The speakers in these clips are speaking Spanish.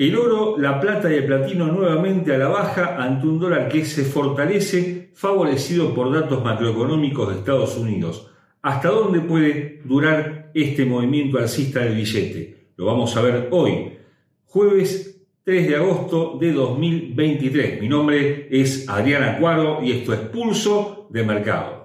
El oro, la plata y el platino nuevamente a la baja ante un dólar que se fortalece favorecido por datos macroeconómicos de Estados Unidos. ¿Hasta dónde puede durar este movimiento alcista del billete? Lo vamos a ver hoy, jueves 3 de agosto de 2023. Mi nombre es Adriana Cuaro y esto es Pulso de Mercado.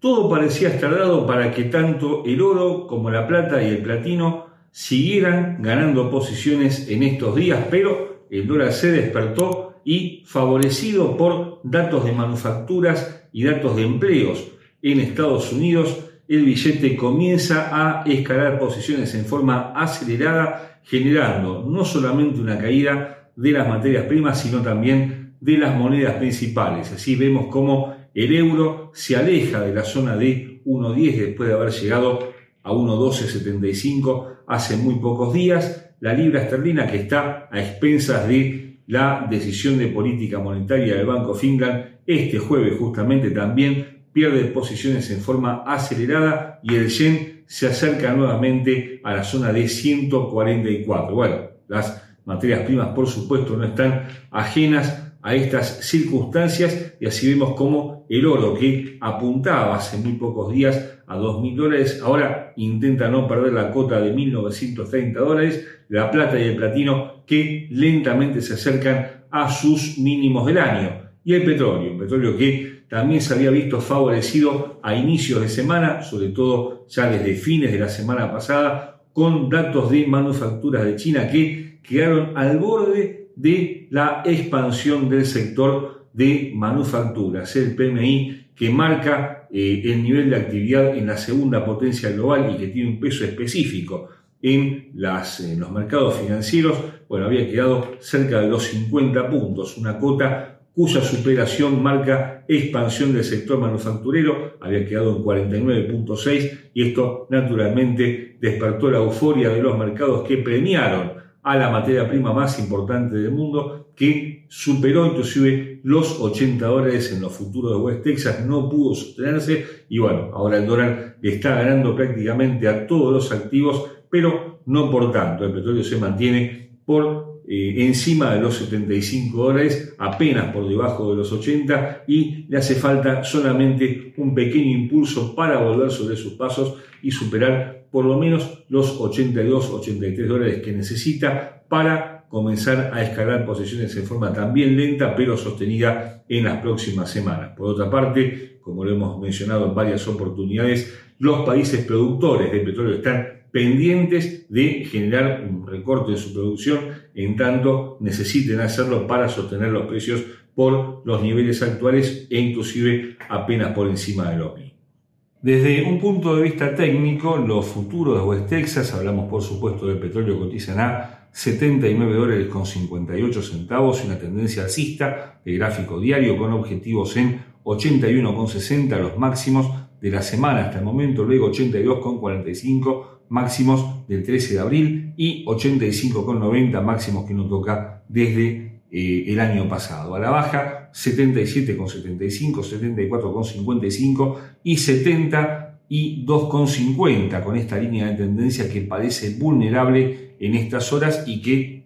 Todo parecía estar dado para que tanto el oro como la plata y el platino siguieran ganando posiciones en estos días, pero el dólar se despertó y favorecido por datos de manufacturas y datos de empleos en Estados Unidos, el billete comienza a escalar posiciones en forma acelerada, generando no solamente una caída de las materias primas, sino también de las monedas principales. Así vemos cómo el euro se aleja de la zona de 1.10 después de haber llegado a 1.1275 hace muy pocos días. La libra esterlina que está a expensas de la decisión de política monetaria del Banco Finland este jueves justamente también pierde posiciones en forma acelerada y el yen se acerca nuevamente a la zona de 144. Bueno, las materias primas por supuesto no están ajenas a estas circunstancias y así vemos cómo el oro que apuntaba hace muy pocos días a 2.000 dólares, ahora intenta no perder la cota de 1.930 dólares, la plata y el platino que lentamente se acercan a sus mínimos del año. Y el petróleo, un petróleo que también se había visto favorecido a inicios de semana, sobre todo ya desde fines de la semana pasada, con datos de manufacturas de China que quedaron al borde de la expansión del sector de manufacturas, el PMI que marca eh, el nivel de actividad en la segunda potencia global y que tiene un peso específico en, en los mercados financieros, bueno, había quedado cerca de los 50 puntos, una cota cuya superación marca expansión del sector manufacturero, había quedado en 49.6 y esto naturalmente despertó la euforia de los mercados que premiaron a la materia prima más importante del mundo, que superó inclusive los 80 dólares en los futuros de West Texas, no pudo sostenerse y bueno, ahora el dólar está ganando prácticamente a todos los activos, pero no por tanto, el petróleo se mantiene por eh, encima de los 75 dólares, apenas por debajo de los 80 y le hace falta solamente un pequeño impulso para volver sobre sus pasos y superar por lo menos los 82, 83 dólares que necesita para comenzar a escalar posiciones en forma también lenta pero sostenida en las próximas semanas. Por otra parte, como lo hemos mencionado en varias oportunidades, los países productores de petróleo están pendientes de generar un recorte de su producción en tanto necesiten hacerlo para sostener los precios por los niveles actuales e inclusive apenas por encima de lo mismo. Desde un punto de vista técnico, los futuros de West Texas, hablamos por supuesto del petróleo, cotizan a 79 dólares con 58 centavos una tendencia alcista de gráfico diario con objetivos en 81,60 los máximos de la semana hasta el momento, luego 82,45 máximos del 13 de abril y 85,90 máximos que no toca desde eh, el año pasado. A la baja 77,75, 74,55 y 72,50 con esta línea de tendencia que parece vulnerable en estas horas y que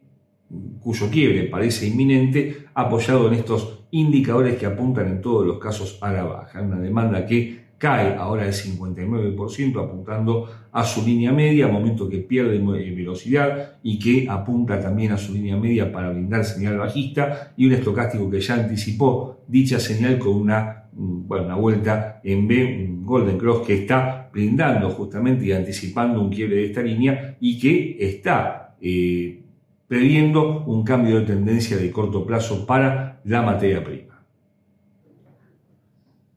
cuyo quiebre parece inminente, apoyado en estos indicadores que apuntan en todos los casos a la baja. Una demanda que cae ahora el 59% apuntando a su línea media, momento que pierde eh, velocidad y que apunta también a su línea media para brindar señal bajista y un estocástico que ya anticipó dicha señal con una, mm, bueno, vuelta en B, un Golden Cross que está brindando justamente y anticipando un quiebre de esta línea y que está eh, previendo un cambio de tendencia de corto plazo para la materia prima.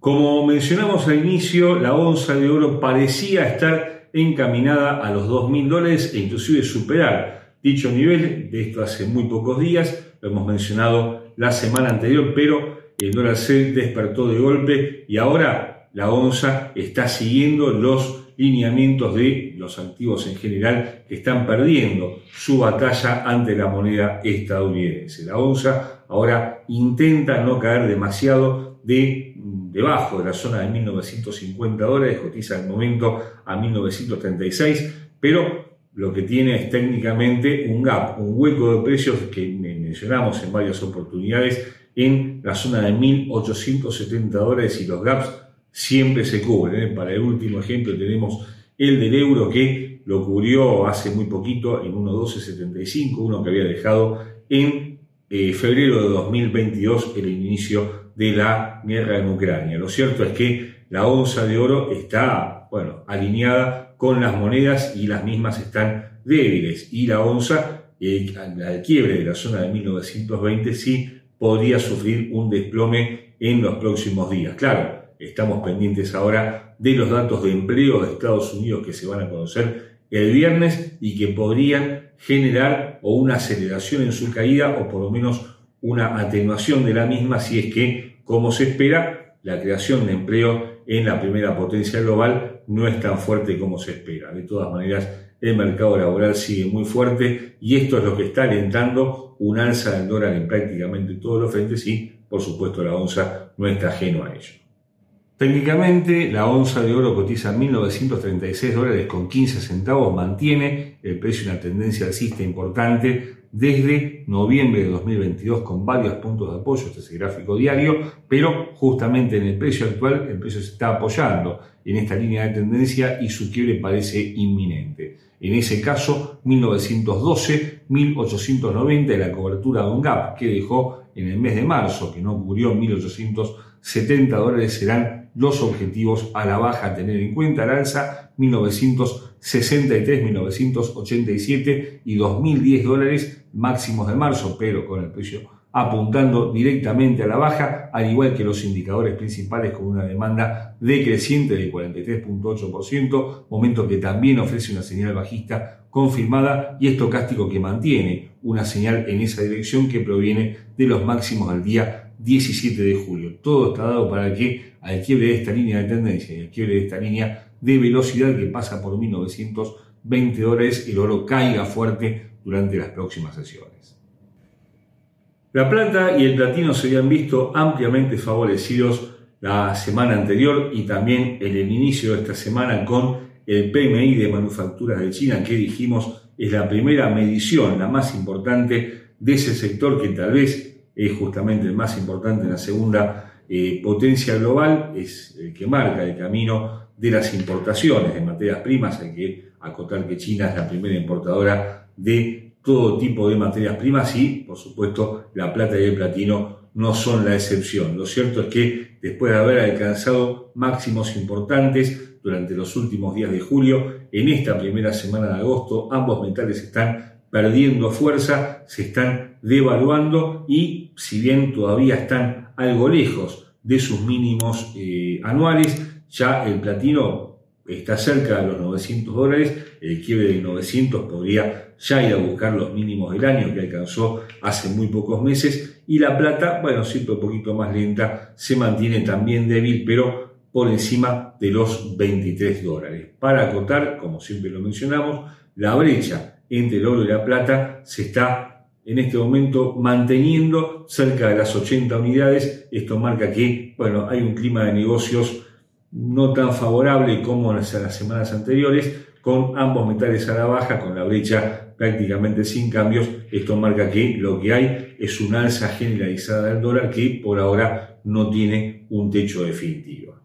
Como mencionamos al inicio, la onza de oro parecía estar encaminada a los 2.000 dólares e inclusive superar dicho nivel. De esto hace muy pocos días, lo hemos mencionado la semana anterior, pero el dólar se despertó de golpe y ahora la onza está siguiendo los lineamientos de los activos en general que están perdiendo su batalla ante la moneda estadounidense. La onza ahora intenta no caer demasiado de debajo de la zona de 1950 dólares, cotiza el momento a 1936, pero lo que tiene es técnicamente un gap, un hueco de precios que mencionamos en varias oportunidades en la zona de 1.870 dólares y los gaps siempre se cubren. ¿eh? Para el último ejemplo tenemos el del euro que lo cubrió hace muy poquito en 1.1275, uno que había dejado en eh, febrero de 2022 el inicio de la guerra en Ucrania. Lo cierto es que la onza de oro está, bueno, alineada con las monedas y las mismas están débiles y la onza, eh, al quiebre de la zona de 1920 sí podría sufrir un desplome en los próximos días. Claro, estamos pendientes ahora de los datos de empleo de Estados Unidos que se van a conocer el viernes y que podrían generar o una aceleración en su caída o por lo menos una atenuación de la misma si es que, como se espera, la creación de empleo en la primera potencia global no es tan fuerte como se espera. De todas maneras, el mercado laboral sigue muy fuerte y esto es lo que está alentando un alza del dólar en prácticamente todos los frentes y, por supuesto, la onza no está ajeno a ello. Técnicamente, la onza de oro cotiza 1.936 dólares con 15 centavos, mantiene el precio una tendencia alcista importante desde noviembre de 2022 con varios puntos de apoyo, este es el gráfico diario, pero justamente en el precio actual el precio se está apoyando en esta línea de tendencia y su quiebre parece inminente. En ese caso, 1912, 1890, la cobertura de un gap que dejó en el mes de marzo, que no cubrió 1870 dólares, serán los objetivos a la baja a tener en cuenta. Al alza, 1963, 1987 y 2010 dólares máximos de marzo, pero con el precio apuntando directamente a la baja, al igual que los indicadores principales con una demanda decreciente del 43.8%, momento que también ofrece una señal bajista confirmada y estocástico que mantiene una señal en esa dirección que proviene de los máximos del día 17 de julio. Todo está dado para que al quiebre de esta línea de tendencia y al quiebre de esta línea de velocidad que pasa por 1920 dólares, el oro caiga fuerte durante las próximas sesiones. La plata y el platino se habían visto ampliamente favorecidos la semana anterior y también en el inicio de esta semana con el PMI de manufacturas de China que dijimos es la primera medición, la más importante de ese sector que tal vez es justamente el más importante en la segunda eh, potencia global, es el que marca el camino de las importaciones de materias primas. Hay que acotar que China es la primera importadora de todo tipo de materias primas y, por supuesto, la plata y el platino no son la excepción. Lo cierto es que después de haber alcanzado máximos importantes durante los últimos días de julio, en esta primera semana de agosto ambos metales están perdiendo fuerza, se están devaluando y si bien todavía están algo lejos de sus mínimos eh, anuales, ya el platino está cerca de los 900 dólares, el quiebre de 900 podría ya ir a buscar los mínimos del año que alcanzó hace muy pocos meses y la plata, bueno, siempre un poquito más lenta, se mantiene también débil, pero por encima de los 23 dólares. Para acotar, como siempre lo mencionamos, la brecha entre el oro y la plata se está en este momento manteniendo cerca de las 80 unidades. Esto marca que, bueno, hay un clima de negocios no tan favorable como en las semanas anteriores, con ambos metales a la baja, con la brecha prácticamente sin cambios. Esto marca que lo que hay es una alza generalizada del dólar que por ahora no tiene un techo definitivo.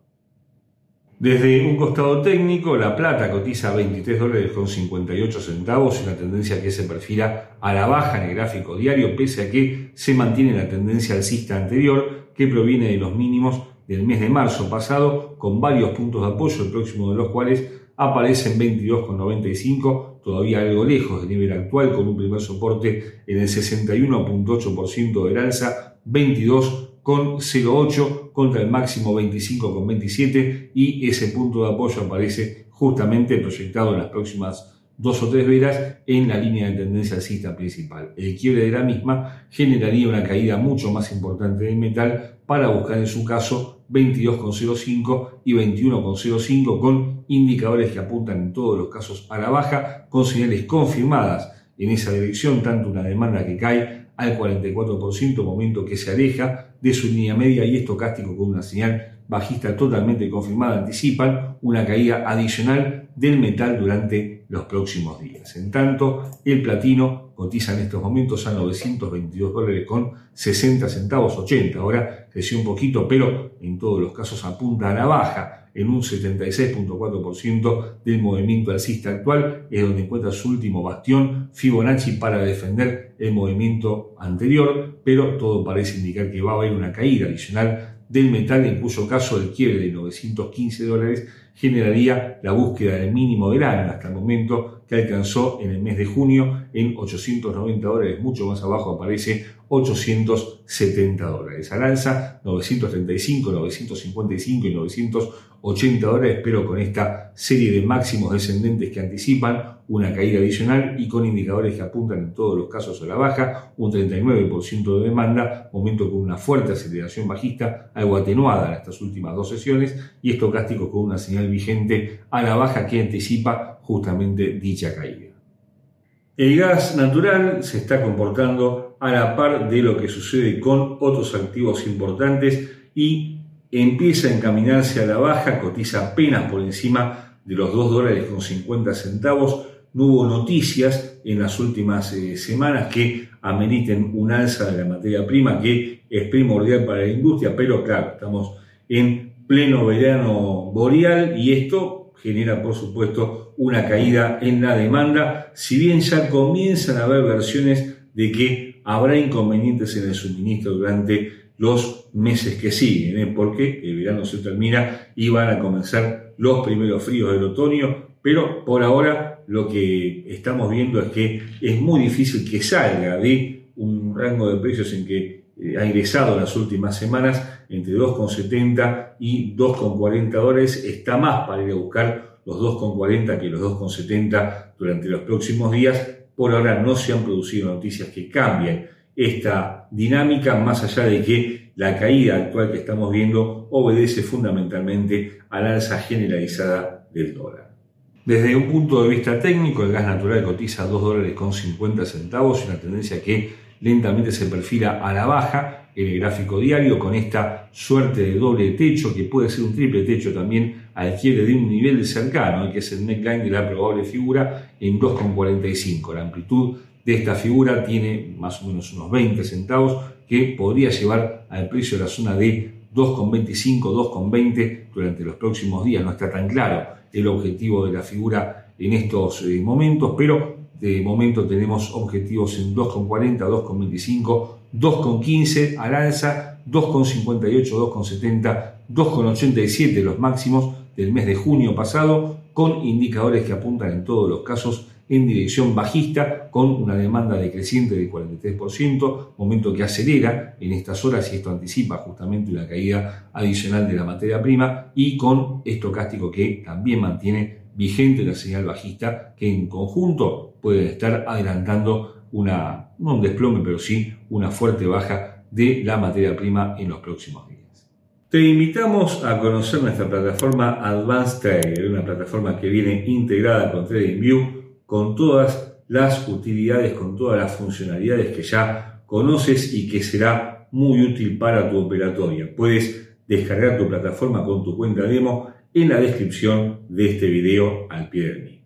Desde un costado técnico, la plata cotiza 23 dólares con 58 centavos, una tendencia que se perfila a la baja en el gráfico diario, pese a que se mantiene la tendencia alcista anterior, que proviene de los mínimos del mes de marzo pasado, con varios puntos de apoyo, el próximo de los cuales aparece en 22,95, todavía algo lejos del nivel actual, con un primer soporte en el 61.8% del alza, 22,08 contra el máximo 25,27 y ese punto de apoyo aparece justamente proyectado en las próximas dos o tres veras en la línea de tendencia alcista principal. El quiebre de la misma generaría una caída mucho más importante del metal para buscar en su caso 22,05 y 21,05 con indicadores que apuntan en todos los casos a la baja, con señales confirmadas en esa dirección, tanto una demanda que cae al 44%, momento que se aleja de su línea media y estocástico con una señal bajista totalmente confirmada anticipan una caída adicional del metal durante los próximos días. En tanto, el platino cotiza en estos momentos a 922 dólares con 60 centavos 80. Ahora creció un poquito, pero en todos los casos apunta a la baja en un 76.4% del movimiento alcista actual, es donde encuentra su último bastión Fibonacci para defender el movimiento anterior, pero todo parece indicar que va a haber una caída adicional del metal, en cuyo caso el quiebre de 915 dólares generaría la búsqueda del mínimo del año hasta el momento que alcanzó en el mes de junio en 890 dólares, mucho más abajo aparece 870 dólares. Al alza 935, 955 y 980 dólares, pero con esta serie de máximos descendentes que anticipan una caída adicional y con indicadores que apuntan en todos los casos a la baja, un 39% de demanda, momento con una fuerte aceleración bajista, algo atenuada en estas últimas dos sesiones, y estocástico con una señal vigente a la baja que anticipa justamente dicha caída. El gas natural se está comportando a la par de lo que sucede con otros activos importantes y empieza a encaminarse a la baja, cotiza apenas por encima de los 2 dólares con 50 centavos. No hubo noticias en las últimas eh, semanas que ameriten un alza de la materia prima que es primordial para la industria, pero claro, estamos en pleno verano boreal y esto genera por supuesto una caída en la demanda, si bien ya comienzan a haber versiones de que habrá inconvenientes en el suministro durante los meses que siguen, ¿eh? porque el verano se termina y van a comenzar los primeros fríos del otoño, pero por ahora lo que estamos viendo es que es muy difícil que salga de un rango de precios en que eh, ha ingresado en las últimas semanas entre 2,70 y 2,40 dólares. Está más para ir a buscar los 2,40 que los 2,70 durante los próximos días. Por ahora no se han producido noticias que cambien esta dinámica, más allá de que la caída actual que estamos viendo obedece fundamentalmente a la alza generalizada del dólar. Desde un punto de vista técnico, el gas natural cotiza 2 dólares con 50 centavos, una tendencia que lentamente se perfila a la baja en el gráfico diario con esta suerte de doble techo que puede ser un triple techo también adquiere de un nivel cercano, que es el neckline de la probable figura en 2,45. La amplitud de esta figura tiene más o menos unos 20 centavos que podría llevar al precio de la zona de 2,25, 2,20 durante los próximos días. No está tan claro el objetivo de la figura en estos eh, momentos, pero de momento tenemos objetivos en 2,40, 2,25, 2,15 al alza, 2,58, 2,70, 2,87 los máximos del mes de junio pasado, con indicadores que apuntan en todos los casos en dirección bajista, con una demanda decreciente del 43%, momento que acelera en estas horas y esto anticipa justamente una caída adicional de la materia prima y con estocástico que también mantiene vigente la señal bajista que en conjunto puede estar adelantando una, no un desplome, pero sí una fuerte baja de la materia prima en los próximos días. Te invitamos a conocer nuestra plataforma Advanced Trader, una plataforma que viene integrada con TradingView, con todas las utilidades, con todas las funcionalidades que ya conoces y que será muy útil para tu operatoria. Puedes descargar tu plataforma con tu cuenta demo en la descripción de este video al pie del mismo.